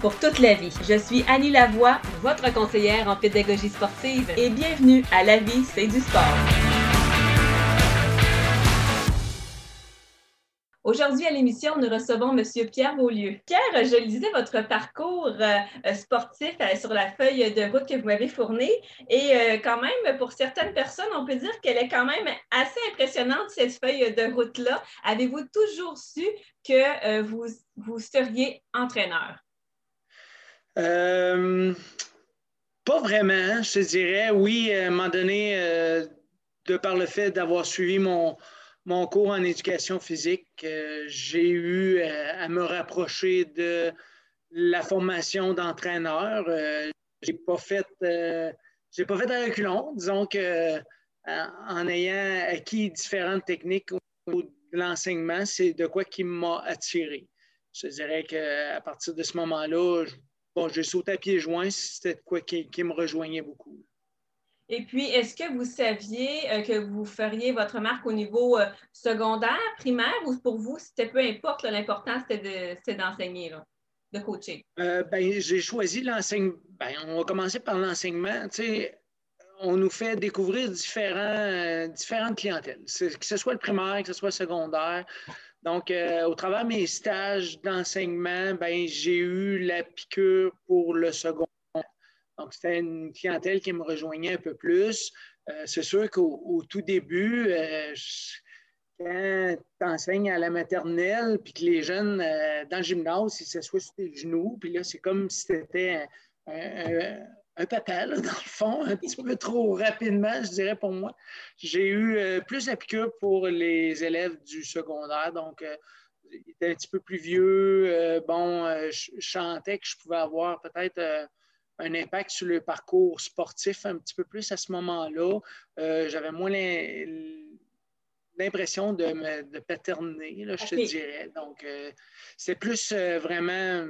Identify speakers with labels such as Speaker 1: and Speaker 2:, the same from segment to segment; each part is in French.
Speaker 1: pour toute la vie. Je suis Annie Lavoie, votre conseillère en pédagogie sportive et bienvenue à La vie, c'est du sport. Aujourd'hui à l'émission, nous recevons M. Pierre Beaulieu. Pierre, je lisais votre parcours euh, sportif euh, sur la feuille de route que vous m'avez fournie et euh, quand même, pour certaines personnes, on peut dire qu'elle est quand même assez impressionnante, cette feuille de route-là. Avez-vous toujours su que vous, vous seriez entraîneur?
Speaker 2: Euh, pas vraiment, je te dirais. Oui, à un moment donné, euh, de par le fait d'avoir suivi mon, mon cours en éducation physique, euh, j'ai eu à me rapprocher de la formation d'entraîneur. j'ai pas fait j'ai pas fait un reculon. Disons que en ayant acquis différentes techniques au de l'enseignement, c'est de quoi qui m'a attiré. Je dirais qu'à partir de ce moment-là, bon, j'ai sauté à pieds joints, c'était quoi qui, me rejoignait beaucoup.
Speaker 1: Et puis, est-ce que vous saviez euh, que vous feriez votre marque au niveau euh, secondaire, primaire, ou pour vous, c'était peu importe, l'important, c'était d'enseigner, de, coacher?
Speaker 2: Euh, ben, j'ai choisi l'enseignement. Ben, on va commencer par l'enseignement. on nous fait découvrir différents, différentes clientèles, que ce soit le primaire, que ce soit le secondaire. Donc, euh, au travers de mes stages d'enseignement, ben, j'ai eu la piqûre pour le second. Donc, c'était une clientèle qui me rejoignait un peu plus. Euh, c'est sûr qu'au tout début, euh, quand tu enseignes à la maternelle, puis que les jeunes dans le gymnase, ils s'assoient sur tes genoux, puis là, c'est comme si c'était un, un papa, dans le fond, un petit peu trop rapidement, je dirais pour moi. J'ai eu euh, plus piqûre pour les élèves du secondaire, donc euh, ils étaient un petit peu plus vieux. Euh, bon, je, chantais que je pouvais avoir peut-être un impact sur le parcours sportif un petit peu plus à ce moment-là. J'avais moins l'impression de, me, de paterner, je te dirais. Donc, c'est plus vraiment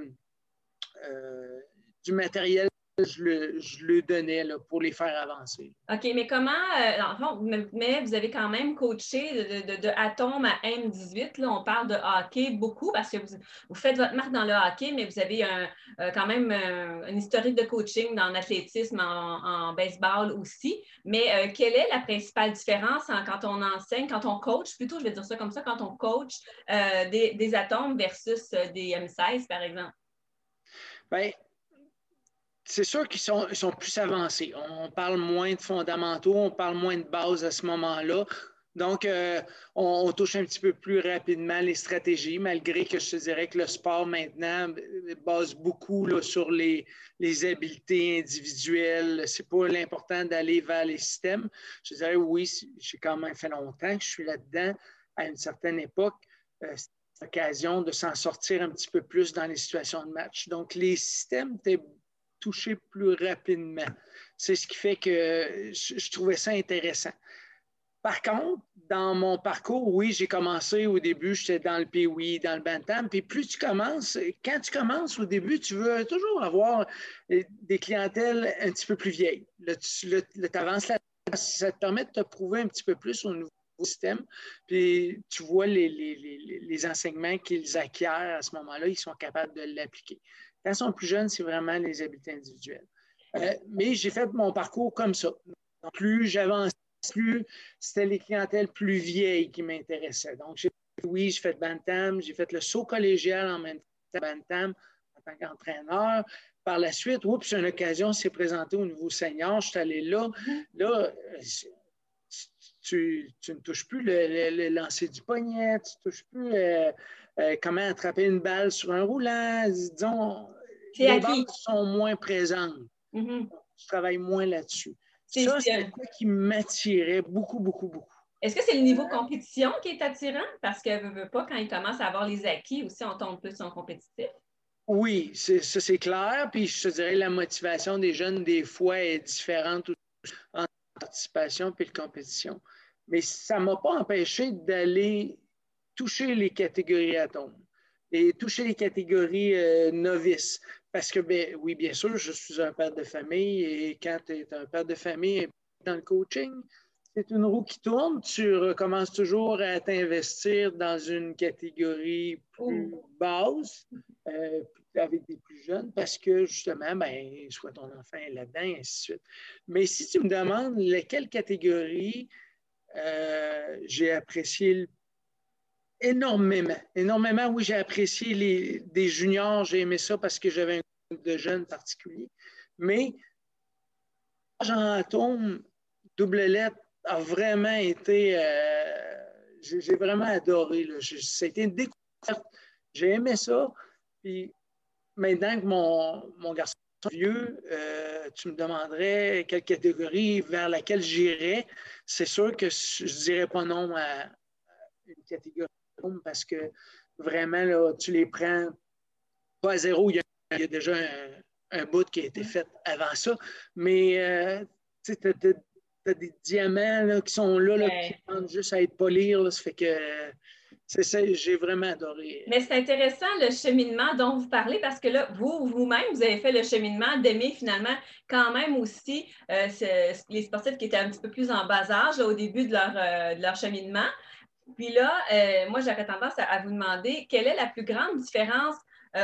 Speaker 2: du matériel je le, je le donnais là, pour les faire avancer.
Speaker 1: OK, mais comment, euh, mais vous avez quand même coaché de, de, Atom à M18. Là, on parle de hockey beaucoup parce que vous, vous, faites votre marque dans le hockey, mais vous avez un, euh, quand même un, historique de coaching dans l'athlétisme, en, baseball aussi. Mais euh, quelle est la principale différence quand on enseigne, quand on coach, plutôt, je vais dire ça comme ça, quand on coach des, des atomes versus des M16, par exemple?
Speaker 2: Bien, c'est sûr qu'ils sont, plus avancés. On parle moins de fondamentaux, on parle moins de bases à ce moment-là. Donc, euh, on, touche un petit peu plus rapidement les stratégies, malgré que je te dirais que le sport maintenant base beaucoup sur les, habiletés individuelles. Ce n'est pas l'important d'aller vers les systèmes. Je dirais oui, j'ai quand même fait longtemps que je suis là-dedans. À une certaine époque, euh, c'est l'occasion de s'en sortir un petit peu plus dans les situations de match. Donc, les systèmes étaient toucher plus rapidement. C'est ce qui fait que je, trouvais ça intéressant. Par contre, dans mon parcours, oui, j'ai commencé au début, j'étais dans le PWI, dans le Bantam. Puis plus tu commences, quand tu commences au début, tu veux toujours avoir euh, des clientèles un petit peu plus vieilles. Là, tu avances là, ça te permet de te prouver un petit peu plus au nouveau système. Puis tu vois les, les enseignements qu'ils acquièrent à ce moment-là, ils sont capables de l'appliquer. Quand ils sont plus jeunes, c'est vraiment les habitats individuels. Euh, mais j'ai fait mon parcours comme ça. plus j'avance, plus c'était les clientèles plus vieilles qui m'intéressaient. Donc, oui, j'ai fait Bantam, j'ai fait le saut collégial en même temps, Bantam, en tant qu'entraîneur. Par la suite, oups, une occasion s'est présentée au niveau senior, je suis allé là. Là, tu, ne touches plus le, lancer du poignet, tu ne touches plus euh, euh, comment attraper une balle sur un roulant. Disons, les balles sont moins présentes. Mm-hmm. Je travaille moins là-dessus. Ça, c'est quoi qui m'attirait beaucoup, beaucoup, beaucoup.
Speaker 1: Est-ce que c'est le niveau compétition qui est attirant? Parce que veut, veut pas, quand il commence à avoir les acquis aussi, on tombe plus en compétitif.
Speaker 2: Oui, ça c'est clair. Puis je te dirais la motivation des jeunes, des fois, est différente entre la participation et la compétition. Mais ça ne m'a pas empêché d'aller toucher les catégories atomes et toucher les catégories euh, novices. Parce que, ben, oui, bien sûr, je suis un père de famille et quand tu es un père de famille dans le coaching, c'est une roue qui tourne. Tu recommences toujours à t'investir dans une catégorie plus basse, euh, avec des plus jeunes, parce que justement, ben, soit ton enfant est là-dedans, et ainsi de suite. Mais si tu me demandes lesquelles catégories euh, j'ai apprécié énormément, énormément, oui, j'ai apprécié les, des juniors, j'ai aimé ça parce que j'avais un groupe de jeunes particuliers. Mais Jean Atome, double lettre, a vraiment été. Euh, j'ai vraiment adoré. C'était une découverte. J'ai aimé ça. Puis maintenant que mon, mon garçon est vieux, euh, tu me demanderais quelle catégorie vers laquelle j'irais. C'est sûr que je ne dirais pas non à, une catégorie parce que vraiment, là, tu les prends pas à zéro. Il y a, déjà un, bout qui a été fait avant ça. Mais euh, tu tu as des diamants qui sont là, qui demandent juste à être polis. ça fait que c'est ça, j'ai vraiment adoré.
Speaker 1: Mais c'est intéressant le cheminement dont vous parlez parce que là, vous, vous-même, vous avez fait le cheminement d'aimer finalement quand même aussi euh, les sportifs qui étaient un petit peu plus en bas âge au début de leur, euh, leur cheminement. Puis là, euh, moi, j'aurais tendance à, vous demander quelle est la plus grande différence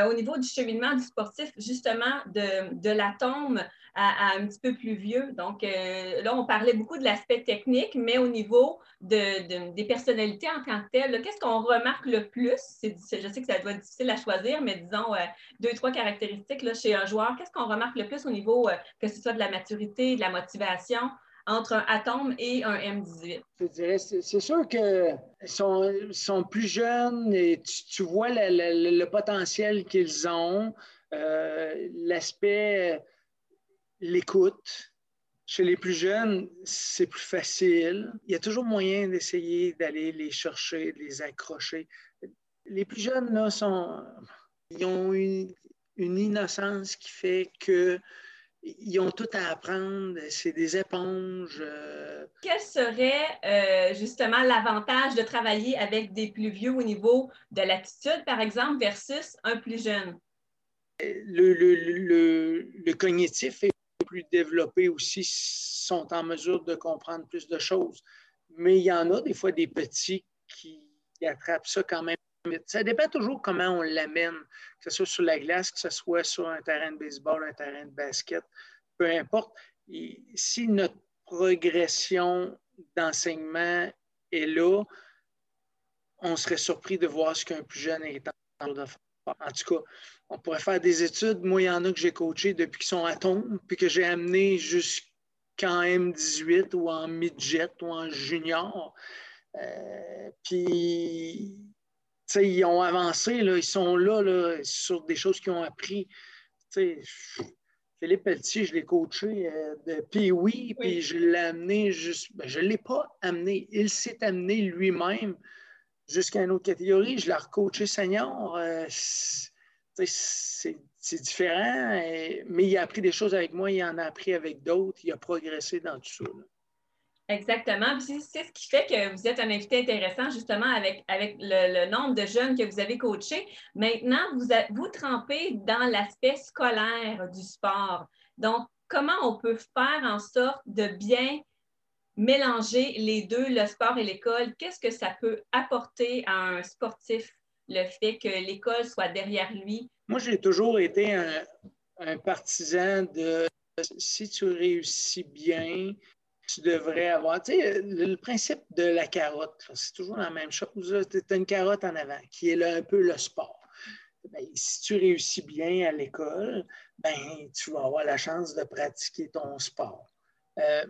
Speaker 1: au niveau du cheminement du sportif, justement, de, de l'atome à, un petit peu plus vieux? Donc, euh, là, on parlait beaucoup de l'aspect technique, mais au niveau de, des personnalités en tant que telles, qu'est-ce qu'on remarque le plus? je sais que ça doit être difficile à choisir, mais disons euh, deux, trois caractéristiques là, chez un joueur. Qu'est-ce qu'on remarque le plus au niveau, euh, que ce soit de la maturité, de la motivation? Entre un atome et un M18?
Speaker 2: Je dirais, c'est sûr qu'ils sont, plus jeunes et tu, vois le, potentiel qu'ils ont, l'aspect l'écoute. Chez les plus jeunes, c'est plus facile. Il y a toujours moyen d'essayer d'aller les chercher, de les accrocher. Les plus jeunes, là, sont, ils ont une, innocence qui fait que ils ont tout à apprendre, c'est des éponges. Euh.
Speaker 1: Quel serait euh, justement l'avantage de travailler avec des plus vieux au niveau de l'attitude, par exemple, versus un plus jeune?
Speaker 2: Le, le cognitif est plus développés aussi sont en mesure de comprendre plus de choses. Mais il y en a des fois des petits qui attrapent ça quand même. Ça dépend toujours comment on l'amène, que ce soit sur la glace, que ce soit sur un terrain de baseball, un terrain de basket, peu importe. si notre progression d'enseignement est là, on serait surpris de voir ce qu'un plus jeune est en train de faire. En tout cas, on pourrait faire des études. Moi, il y en a que j'ai coaché depuis qu'ils sont à tombe, puis que j'ai amené jusqu'en M18 ou en midget ou en junior. Euh, puis, ils ont avancé, là, ils sont là, là, sur des choses qu'ils ont appris. Philippe Pelletier, je l'ai coaché euh, depuis oui, puis je l'ai amené juste. Ben, je ne l'ai pas amené. Il s'est amené lui-même jusqu'à une autre catégorie. Je l'ai recoaché senior. Euh, c'est différent, mais il a appris des choses avec moi, il en a appris avec d'autres, il a progressé dans tout ça.
Speaker 1: Exactement. C'est ce qui fait que vous êtes un invité intéressant, justement, avec, avec le, nombre de jeunes que vous avez coachés. Maintenant, vous, vous trempez dans l'aspect scolaire du sport. Donc, comment on peut faire en sorte de bien mélanger les deux, le sport et l'école? Qu'est-ce que ça peut apporter à un sportif le fait que l'école soit derrière lui?
Speaker 2: Moi, j'ai toujours été un, partisan de si tu réussis bien, tu devrais avoir. Tu sais, le, principe de la carotte, c'est toujours la même chose. Tu as une carotte en avant, qui est un peu le sport. Ben, si tu réussis bien à l'école, ben, tu vas avoir la chance de pratiquer ton sport. Euh,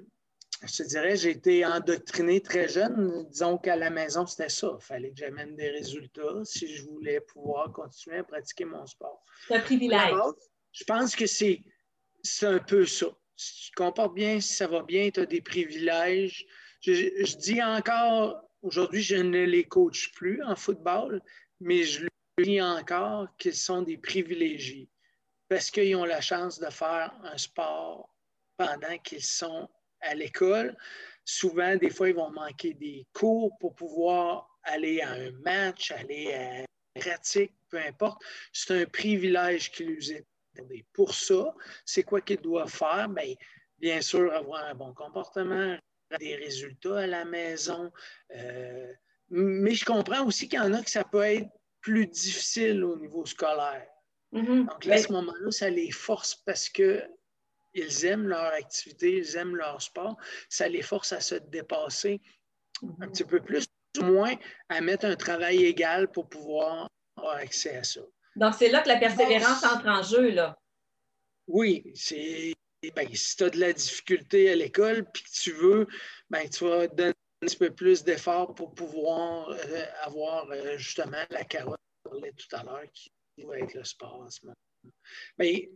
Speaker 2: je te dirais, j'ai été endoctriné très jeune. Disons qu'à la maison, c'était ça. Il fallait que j'amène des résultats si je voulais pouvoir continuer à pratiquer mon sport.
Speaker 1: C'est un privilège.
Speaker 2: je pense que c'est un peu ça. Si tu comportes bien, si ça va bien, tu as des privilèges. Je, dis encore, aujourd'hui, je ne les coach plus en football, mais je dis encore qu'ils sont des privilégiés parce qu'ils ont la chance de faire un sport pendant qu'ils sont à l'école. Souvent, des fois, ils vont manquer des cours pour pouvoir aller à un match, aller à une pratique, peu importe. C'est un privilège qui nous est Pour ça, c'est quoi qu'ils doivent faire? Bien, bien sûr, avoir un bon comportement, des résultats à la maison. Euh, mais je comprends aussi qu'il y en a que ça peut être plus difficile au niveau scolaire. Mm-hmm. Donc là, à ce moment-là, ça les force parce que ils aiment leur activité, ils aiment leur sport, ça les force à se dépasser un petit peu plus, ou moins à mettre un travail égal pour pouvoir avoir accès à ça.
Speaker 1: Donc, c'est là que la persévérance entre en jeu, là.
Speaker 2: Oui, c'est. Ben, si tu as de la difficulté à l'école puis que tu veux, ben, tu vas donner un petit peu plus d'efforts pour pouvoir euh, avoir euh, justement la carotte parlait tout à l'heure qui va être le sport en ce moment. Mais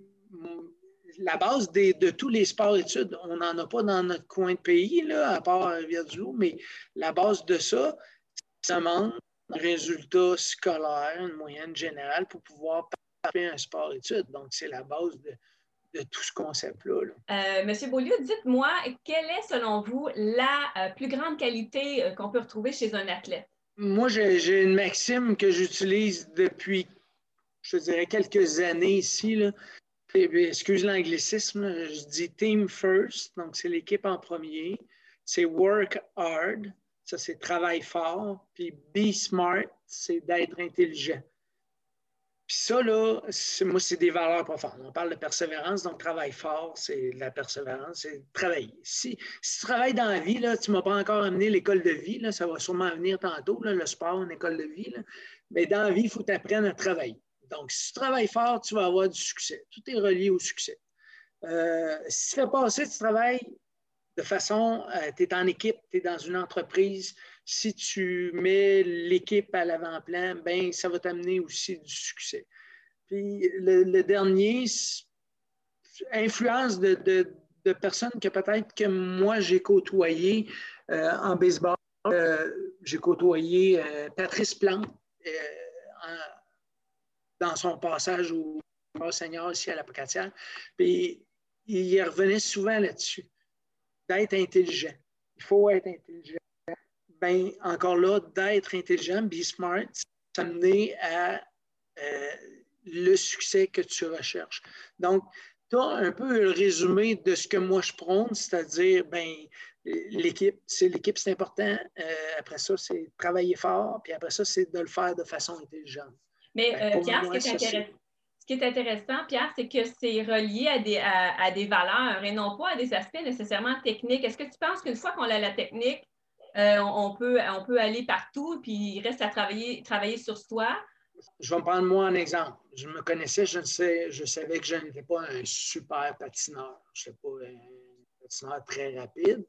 Speaker 2: la base de tous les sports-études, on n'en a pas dans notre coin de pays, là, à part Rivière-du-Loup, mais la base de ça, ça manque un résultat scolaire, une moyenne générale pour pouvoir faire un sport-études. Donc, c'est la base de, tout ce concept-là.
Speaker 1: Euh, Monsieur Beaulieu, dites-moi, quelle est, selon vous, la euh, plus grande qualité euh, qu'on peut retrouver chez un athlète?
Speaker 2: Moi, j'ai une maxime que j'utilise depuis, je dirais, quelques années ici. Là. Excuse l'anglicisme, je dis team first, donc c'est l'équipe en premier. C'est work hard, ça c'est travail fort. Puis be smart, c'est d'être intelligent. Puis ça, là, moi, c'est des valeurs profondes. On parle de persévérance, donc travail fort, c'est la persévérance, c'est travailler. Si, si, tu travailles dans la vie, là, tu ne m'as pas encore amené l'école de vie, là, ça va sûrement venir tantôt, le sport, une école de vie. Mais dans la vie, il faut t'apprendre à travailler. Donc, si tu travailles fort, tu vas avoir du succès. Tout est relié au succès. Euh, si tu fais passer tu travailles de façon, euh, tu es en équipe, tu es dans une entreprise, si tu mets l'équipe à l'avant-plan, ben ça va t'amener aussi du succès. Puis le, dernier, influence de, personnes que peut-être que moi j'ai côtoyé euh, en baseball. j'ai côtoyé Patrice Plante dans son passage au, Seigneur ici à la Pocatière. Puis il revenait souvent là-dessus, d'être intelligent. Il faut être intelligent. Bien, encore là, d'être intelligent, be smart, s'amener à euh, le succès que tu recherches. Donc, tu as un peu le résumé de ce que moi je prône, c'est-à-dire, ben, l'équipe, c'est l'équipe, c'est important. Euh, après ça, c'est travailler fort, puis après ça, c'est de le faire de façon intelligente.
Speaker 1: Mais ben, euh, Pierre, ce qui, est intéressant, Pierre, c'est que c'est relié à des, à, des, valeurs et non pas à des aspects nécessairement techniques. Est-ce que tu penses qu'une fois qu'on a la technique, euh, on, peut, on peut aller partout, puis il reste à travailler, travailler sur soi?
Speaker 2: Je vais me prendre moi un exemple. Je me connaissais, je, sais, je savais que je n'étais pas un super patineur. Je n'étais pas un patineur très rapide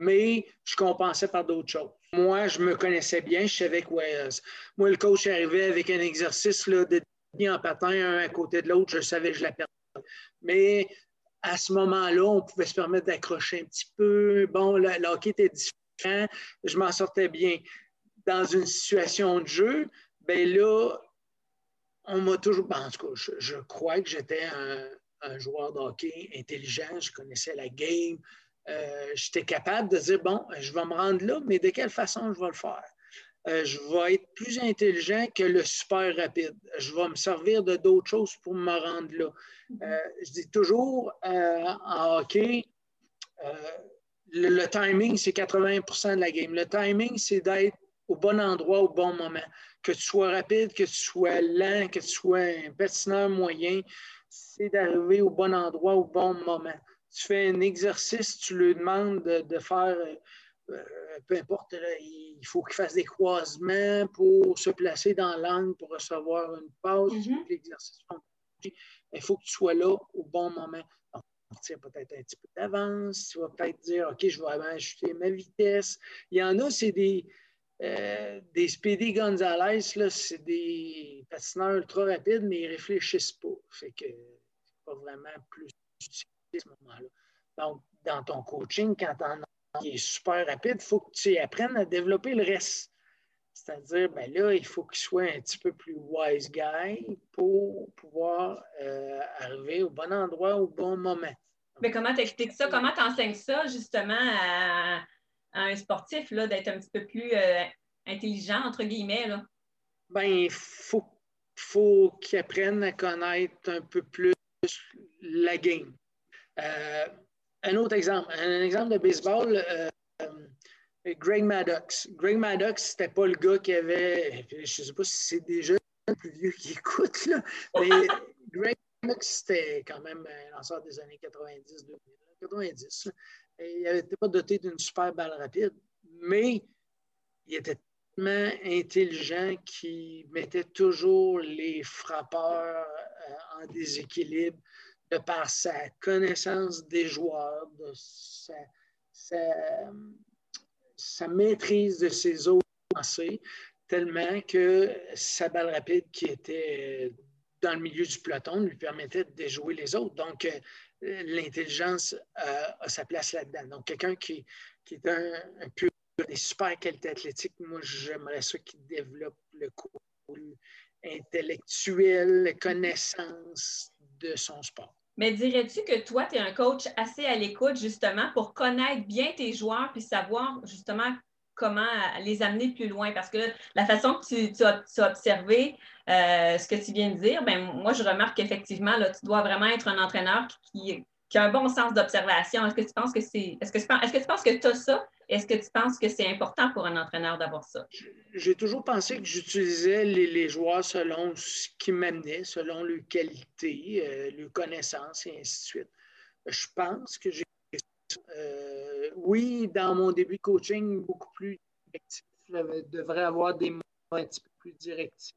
Speaker 2: mais je compensais par d'autres choses. Moi, je me connaissais bien, je savais que moi, le coach arrivait avec un exercice là, de en patin, un à côté de l'autre, je savais que je la perdais. Mais à ce moment-là, on pouvait se permettre d'accrocher un petit peu. Bon, le, hockey était différent, je m'en sortais bien. Dans une situation de jeu, bien là, on m'a toujours. Ben, en tout cas, je, crois que j'étais un, un, joueur de hockey intelligent, je connaissais la game, euh, j'étais capable de dire, bon, je vais me rendre là, mais de quelle façon je vais le faire? Euh, je vais être plus intelligent que le super rapide. Je vais me servir de d'autres choses pour me rendre là. Euh, je dis toujours en hockey, le, timing, c'est 80% de la game. Le timing, c'est d'être au bon endroit au bon moment. Que tu sois rapide, que tu sois lent, que tu sois un patineur moyen, c'est d'arriver au bon endroit au bon moment tu fais un exercice, tu lui demandes de, faire, euh, euh, peu importe, il faut qu'il fasse des croisements pour se placer dans l'angle pour recevoir une pause. Mm-hmm. L'exercice, il faut que tu sois là au bon moment. Donc, tu peut-être un petit peu d'avance, tu vas peut-être dire, OK, je vais ajouter ma vitesse. Il y en a, c'est des, euh, des Speedy Gonzalez, c'est des patineurs ultra rapides, mais ils ne réfléchissent pas. Fait que c'est pas vraiment plus utile ce moment-là. Donc, dans ton coaching, quand tu est super rapide, il faut que tu apprennes à développer le reste. C'est-à-dire, ben là, il faut qu'il soit un petit peu plus wise guy pour pouvoir euh, arriver au bon endroit au bon moment.
Speaker 1: Mais comment t'expliques ça? Comment t'enseignes ça justement à, un sportif d'être un petit peu plus euh, intelligent, entre guillemets? Là?
Speaker 2: Ben, il faut, faut qu'il apprenne à connaître un peu plus la game. Euh, un autre exemple, un exemple de baseball, euh, Greg Maddox. Greg Maddox, c'était pas le gars qui avait, je ne sais pas si c'est déjà le plus vieux qui écoute, là, mais Greg Maddox, c'était quand même un lanceur des années 90, 90. il n'était pas doté d'une super balle rapide, mais il était tellement intelligent qu'il mettait toujours les frappeurs euh, en déséquilibre de par sa connaissance des joueurs, de sa, maîtrise de ses autres pensées, tellement que sa balle rapide qui était dans le milieu du peloton lui permettait de déjouer les autres. Donc, euh, l'intelligence a sa place là-dedans. Donc, quelqu'un qui, est un, un pur des super qualités athlétiques, moi, j'aimerais ça qu'il développe le côté intellectuel, la connaissance de son sport.
Speaker 1: Mais dirais-tu que toi, tu es un coach assez à l'écoute justement pour connaître bien tes joueurs puis savoir justement comment les amener plus loin? Parce que la façon que tu, as, observé euh, ce que tu viens de dire, ben, moi, je remarque qu'effectivement, tu dois vraiment être un entraîneur qui, a un bon sens d'observation. Est-ce que tu penses que c'est. Est-ce que, tu que as ça? Est-ce que tu penses que c'est important pour un entraîneur d'avoir ça?
Speaker 2: J'ai toujours pensé que j'utilisais les, joueurs selon ce qui m'amenait, selon leur qualité, euh, leur connaissance et ainsi de suite. Je pense que j'ai. Euh, oui, dans mon début de coaching, beaucoup plus directif. Je devrais avoir des mots un petit peu plus directifs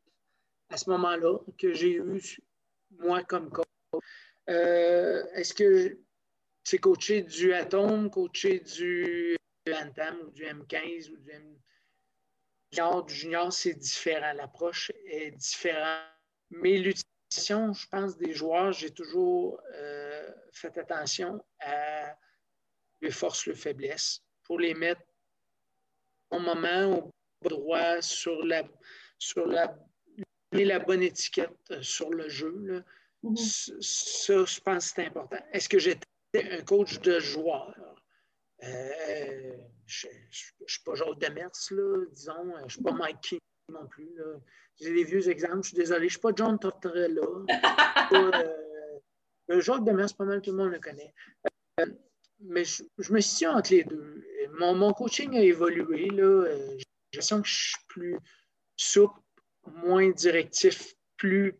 Speaker 2: à ce moment-là que j'ai eu, moi, comme coach. Euh, est-ce que c'est coacher du atome, coacher du Bantam ou du M15 ou du M... Junior, du junior, c'est différent. L'approche est différente. Mais l'utilisation, je pense, des joueurs, j'ai toujours euh, fait attention à les forces, les faiblesses pour les mettre au moment, au droit, sur la, sur la, la bonne étiquette euh, sur le jeu. Mm-hmm. Ça, je pense que c'est important. Est-ce que j'étais un coach de joueurs? Euh, je ne suis pas Jacques Demers, là, disons. Je ne suis pas Mike King non plus. J'ai des vieux exemples. Je suis désolé. Je ne suis pas John Tortorella. euh, Jacques Demers, pas mal tout le monde le connaît. Euh, mais je, me situe entre les deux. Mon, mon coaching a évolué. J'ai l'impression que je suis plus souple, moins directif, plus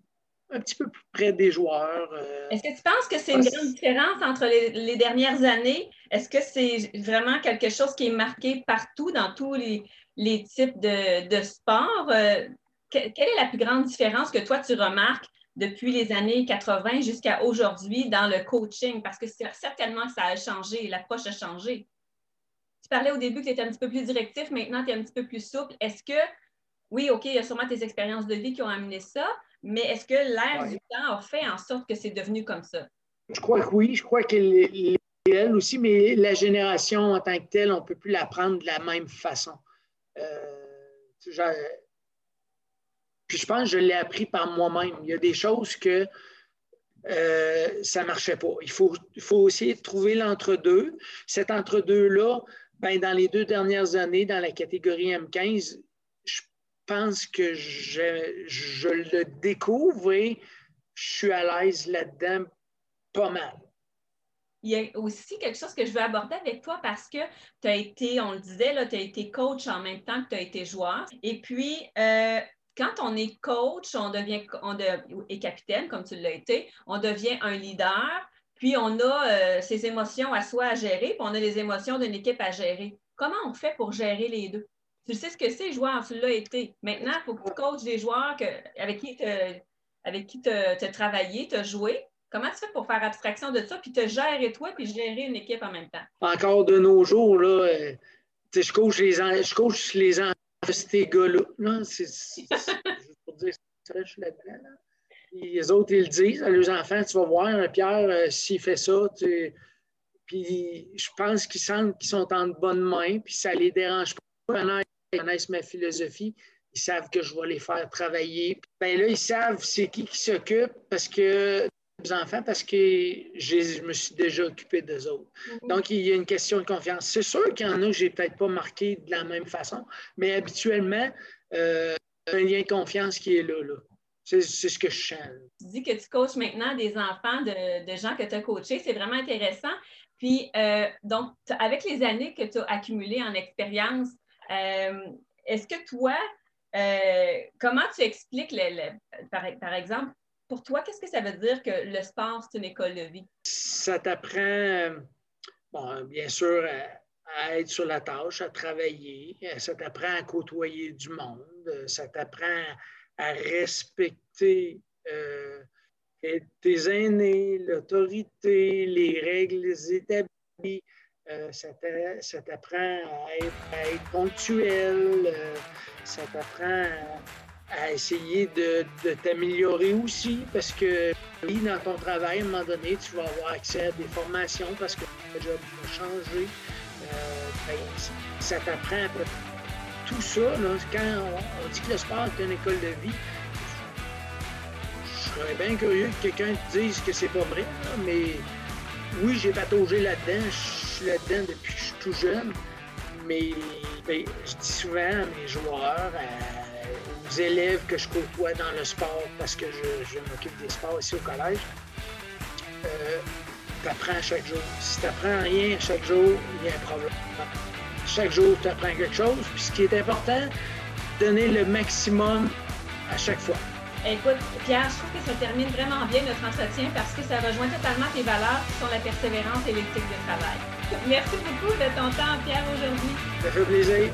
Speaker 2: un petit peu plus près des joueurs.
Speaker 1: Euh, Est-ce que tu penses que c'est une grande différence entre les, dernières années? Est-ce que c'est vraiment quelque chose qui est marqué partout dans tous les, types de, de sports? Euh, quelle est la plus grande différence que toi, tu remarques depuis les années 80 jusqu'à aujourd'hui dans le coaching? Parce que certainement que ça a changé, l'approche a changé. Tu parlais au début que tu étais un petit peu plus directif, maintenant tu es un petit peu plus souple. Est-ce que, oui, OK, il y a sûrement tes expériences de vie qui ont amené ça, mais est-ce que l'air du temps a fait en sorte que c'est devenu comme ça?
Speaker 2: Je crois que oui. Je crois que elle aussi, mais la génération en tant que telle, on ne peut plus la prendre de la même façon. Euh, puis je pense que je l'ai appris par moi-même. Il y a des choses que euh, ça ne marchait pas. Il faut, faut essayer de trouver l'entre-deux. Cet entre-deux-là, ben, dans les deux dernières années, dans la catégorie M15, pense que je, le découvre et je suis à l'aise là-dedans pas mal.
Speaker 1: Il y a aussi quelque chose que je veux aborder avec toi parce que tu as été, on le disait, tu as été coach en même temps que tu as été joueur. Et puis, euh, quand on est coach, on devient on et capitaine, comme tu l'as été, on devient un leader, puis on a euh, ses émotions à soi à gérer, puis on a les émotions d'une équipe à gérer. Comment on fait pour gérer les deux? Tu sais ce que c'est, joueur, tu l'as été. Maintenant, il faut que tu coaches des joueurs avec qui tu as travaillé, tu as joué. Comment tu fais pour faire abstraction de ça, puis te gérer toi, puis gérer une équipe en même temps?
Speaker 2: Encore de nos jours, là, euh, je coach les, je coach les enfants de ces gars-là. C'est pour dire, je suis là-dedans. Les autres, ils le disent à leurs enfants, tu vas voir, Pierre, euh, s'il fait ça, tu... puis je pense qu'ils sentent qu'ils sont en bonne main, puis ça ne les dérange pas ils connaissent ma philosophie, ils savent que je vais les faire travailler. Ben là, ils savent c'est qui qui s'occupe parce que des enfants parce que je me suis déjà occupé d'eux autres. Mm-hmm. Donc, il y a une question de confiance. C'est sûr qu'il y en a que je n'ai peut-être pas marqué de la même façon, mais habituellement, euh, un lien de confiance qui est là. là. C'est ce que je sens.
Speaker 1: Tu dis que tu coaches maintenant des enfants de, de gens que tu as coachés. C'est vraiment intéressant. Puis, euh, donc, avec les années que tu as accumulées en expérience, est-ce que toi, euh, comment tu expliques, le, par, exemple, pour toi, qu'est-ce que ça veut dire que le sport, c'est une école de vie?
Speaker 2: Ça t'apprend, bon, bien sûr, à, être sur la tâche, à travailler. Ça t'apprend à côtoyer du monde. Ça t'apprend à respecter euh, tes aînés, l'autorité, les règles établies. Euh, ça t'apprend à être, ponctuel, euh, ça t'apprend à, essayer de, t'améliorer aussi parce que dans ton travail, à un moment donné, tu vas avoir accès à des formations parce que le job va changer. Ben, ça t'apprend tout ça. quand on, dit que le sport est une école de vie, je serais bien curieux que quelqu'un te dise que c'est pas vrai, mais oui, j'ai pataugé là-dedans. Là-dedans depuis que je suis tout jeune. Mais ben, je dis souvent à mes joueurs, aux élèves que je côtoie dans le sport, parce que je, m'occupe des sports ici au collège, euh, tu apprends chaque jour. Si tu n'apprends rien chaque jour, il y a un problème. Chaque jour, tu apprends quelque chose. Puis ce qui est important, donner le maximum à chaque fois.
Speaker 1: Écoute, Pierre, je trouve que ça termine vraiment bien notre entretien parce que ça rejoint totalement tes valeurs qui sont la persévérance et l'éthique de travail. Merci beaucoup de ton temps, Pierre, aujourd'hui.
Speaker 2: Ça fait plaisir.